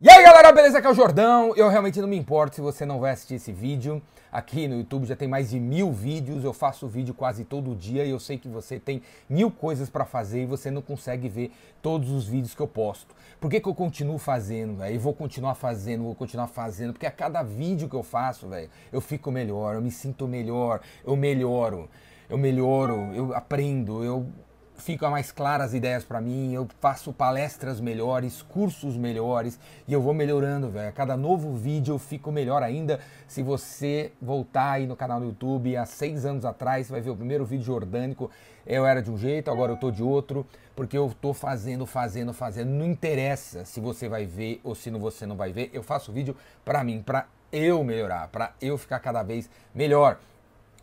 E aí galera, beleza? Aqui é o Jordão. Eu realmente não me importo se você não vai assistir esse vídeo. Aqui no YouTube já tem mais de mil vídeos. Eu faço vídeo quase todo dia e eu sei que você tem mil coisas para fazer e você não consegue ver todos os vídeos que eu posto. Por que, que eu continuo fazendo, velho? E vou continuar fazendo, vou continuar fazendo. Porque a cada vídeo que eu faço, velho, eu fico melhor, eu me sinto melhor, eu melhoro, eu melhoro, eu aprendo, eu ficam mais claras as ideias para mim, eu faço palestras melhores, cursos melhores e eu vou melhorando, velho. A cada novo vídeo eu fico melhor ainda. Se você voltar aí no canal do YouTube há seis anos atrás, você vai ver o primeiro vídeo orgânico. Eu era de um jeito, agora eu tô de outro, porque eu tô fazendo, fazendo, fazendo. Não interessa se você vai ver ou se você não vai ver. Eu faço vídeo para mim, para eu melhorar, para eu ficar cada vez melhor.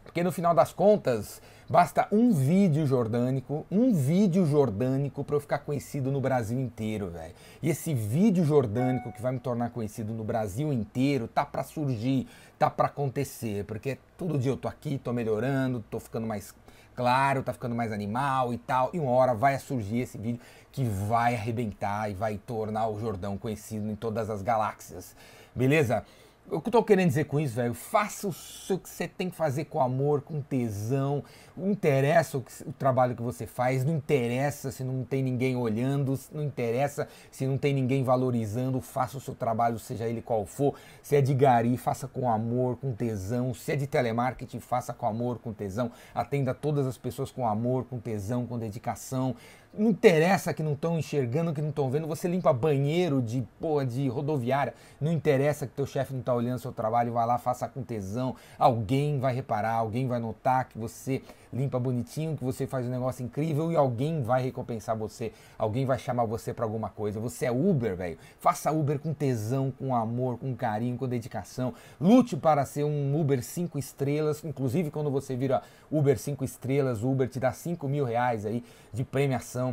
Porque no final das contas, basta um vídeo jordânico, um vídeo jordânico para eu ficar conhecido no Brasil inteiro, velho. E esse vídeo jordânico que vai me tornar conhecido no Brasil inteiro, tá para surgir, tá para acontecer, porque todo dia eu tô aqui, tô melhorando, tô ficando mais claro, tá ficando mais animal e tal. E uma hora vai surgir esse vídeo que vai arrebentar e vai tornar o Jordão conhecido em todas as galáxias. Beleza? O que eu tô querendo dizer com isso, velho? Faça o que você tem que fazer com amor, com tesão. Não interessa o, que, o, trabalho que você faz, não interessa se não tem ninguém olhando, não interessa se não tem ninguém valorizando. Faça o seu trabalho, seja ele qual for. Se é de gari, faça com amor, com tesão. Se é de telemarketing, faça com amor, com tesão. Atenda todas as pessoas com amor, com tesão, com dedicação. Não interessa que não estão enxergando, que não estão vendo. Você limpa banheiro de porra de rodoviária. Não interessa que teu chefe não está olhando seu trabalho. Vai lá, faça com tesão. Alguém vai reparar, alguém vai notar que você limpa bonitinho, que você faz um negócio incrível e alguém vai recompensar você. Alguém vai chamar você para alguma coisa. Você é Uber, velho. Faça Uber com tesão, com amor, com carinho, com dedicação. Lute para ser um Uber 5 estrelas. Inclusive, quando você vira Uber 5 estrelas, Uber te dá 5 mil reais aí de premiação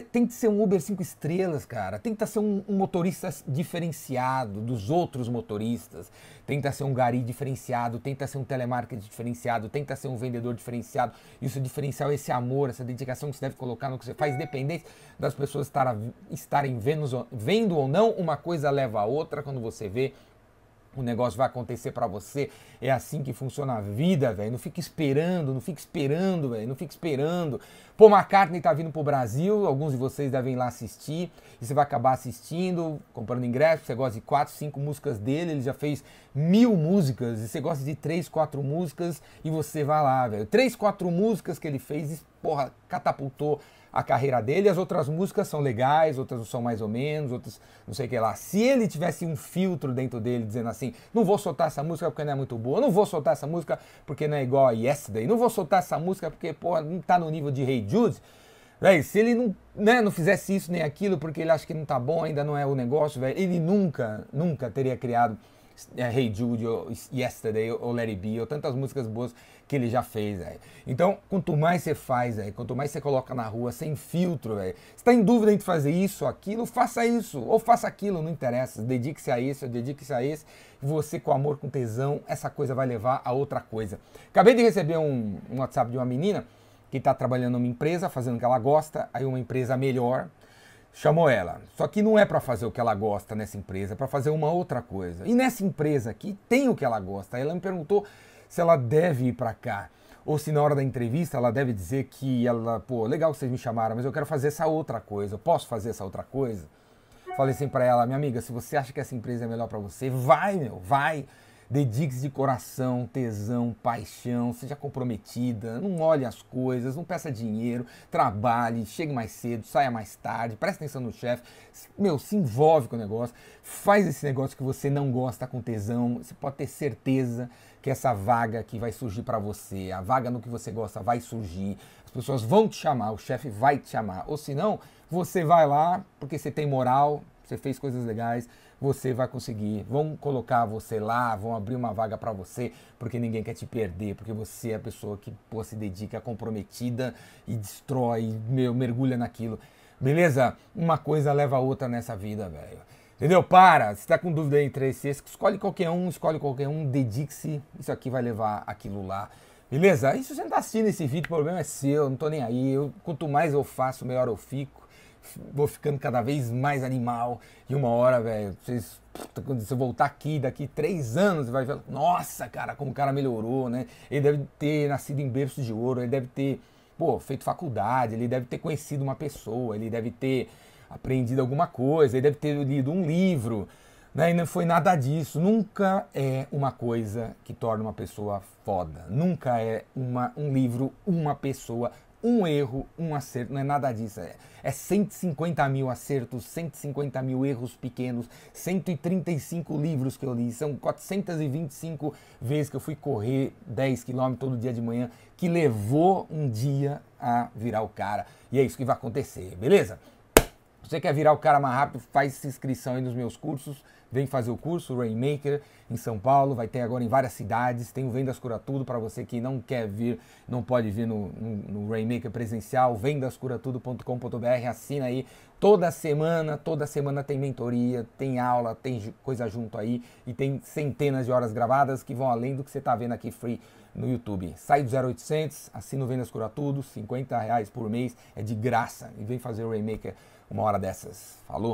tem que ser um Uber 5 estrelas, cara. Tem que ser um, um, motorista diferenciado dos outros motoristas. Tem que ser um gari diferenciado. Tem que ser um telemarketing diferenciado. Que ser um vendedor diferenciado. Isso diferencial é esse amor, essa dedicação que você deve colocar no que você faz, independente das pessoas estarem, vendo ou não. Uma coisa leva a outra quando você vê o negócio vai acontecer para você. É assim que funciona a vida, velho. Não fica esperando, não fica esperando, velho. Não fica esperando. Paul McCartney tá vindo pro Brasil, alguns de vocês devem ir lá assistir. E você vai acabar assistindo, comprando ingresso. Você gosta de quatro, cinco músicas dele. Ele já fez mil músicas. E você gosta de três, quatro músicas. E você vai lá, velho. Três, quatro músicas que ele fez, porra, catapultou a carreira dele. As outras músicas são legais, outras são mais ou menos, outras não sei o que lá. Se ele tivesse um filtro dentro dele dizendo assim, não vou soltar essa música porque não é muito boa, não vou soltar essa música porque não é igual a Yesterday, não vou soltar essa música porque, pô, não tá no nível de Hey Jude. Véi, se ele não, né, não fizesse isso nem aquilo porque ele acha que não tá bom, ainda não é o negócio, velho, ele nunca, nunca teria criado hey Jude, ou Yesterday, ou Let It Be, ou tantas músicas boas que ele já fez, velho. Então, quanto mais você faz, véio, quanto mais você coloca na rua, sem filtro, velho. Você tá em dúvida entre fazer isso, aquilo, faça isso, ou faça aquilo, não interessa. Dedique-se a isso, dedique-se a esse. Você, com amor, com tesão, essa coisa vai levar a outra coisa. Acabei de receber um, um WhatsApp de uma menina que está trabalhando numa empresa, fazendo o que ela gosta, aí uma empresa melhor, chamou ela. Só que não é para fazer o que ela gosta nessa empresa, é para fazer uma outra coisa. E nessa empresa aqui tem o que ela gosta. Ela me perguntou se ela deve ir para cá. Ou se na hora da entrevista ela deve dizer que ela, pô, legal que vocês me chamaram, mas eu quero fazer essa outra coisa. Eu posso fazer essa outra coisa? Falei assim para ela, minha amiga, se você acha que essa empresa é melhor para você, vai, meu, vai. Dedique-se de coração, tesão, paixão, seja comprometida, não olhe as coisas, não peça dinheiro, trabalhe, chegue mais cedo, saia mais tarde, preste atenção no chefe, meu, se envolve com o negócio, faz esse negócio que você não gosta com tesão, você pode ter certeza que essa vaga que vai surgir para você, a vaga no que você gosta vai surgir, as pessoas vão te chamar, o chefe vai te chamar, ou senão você vai lá porque você tem moral, você fez coisas legais, você vai conseguir. Vão colocar você lá, vão abrir uma vaga para você, porque ninguém quer te perder, porque você é a pessoa que pô, se dedica, é comprometida e destrói, meu, mergulha naquilo. Beleza? Uma coisa leva a outra nessa vida, velho. Entendeu? Para! Se tá com dúvida entre esses, escolhe qualquer um, escolhe qualquer um, dedique-se. Isso aqui vai levar aquilo lá. Beleza? E se você não tá assistindo esse vídeo, o problema é seu, não tô nem aí. Eu, quanto mais eu faço, melhor eu fico. Vou ficando cada vez mais animal. E uma hora, velho, vocês, quando você voltar aqui daqui três anos, vai ver, nossa, cara, como o cara melhorou, né? Ele deve ter nascido em berço de ouro, ele deve ter, pô, feito faculdade, ele deve ter conhecido uma pessoa, ele deve ter aprendido alguma coisa, ele deve ter lido um livro. Né? E não foi nada disso. Nunca é uma coisa que torna uma pessoa foda. Nunca é uma, um livro, uma pessoa, um erro, um acerto. Não é nada disso. É, é 150 mil acertos, 150 mil erros pequenos, 135 livros que eu li. São 425 vezes que eu fui correr 10 km todo dia de manhã, que levou um dia a virar o cara. E é isso que vai acontecer, beleza? Você quer virar o cara mais rápido, faz inscrição aí nos meus cursos. Vem fazer o curso Rainmaker em São Paulo, vai ter agora em várias cidades. Tem o Vendas Cura Tudo para você que não quer vir, não pode vir no, no, no Rainmaker presencial. Vendascuratudo.com.br, assina aí. Toda semana, toda semana tem mentoria, tem aula, tem coisa junto aí e tem centenas de horas gravadas que vão além do que você está vendo aqui free no YouTube. Sai do 0800, assina o Vendas Cura Tudo, 50 reais por mês, é de graça. E vem fazer o Rainmaker uma hora dessas. Falou?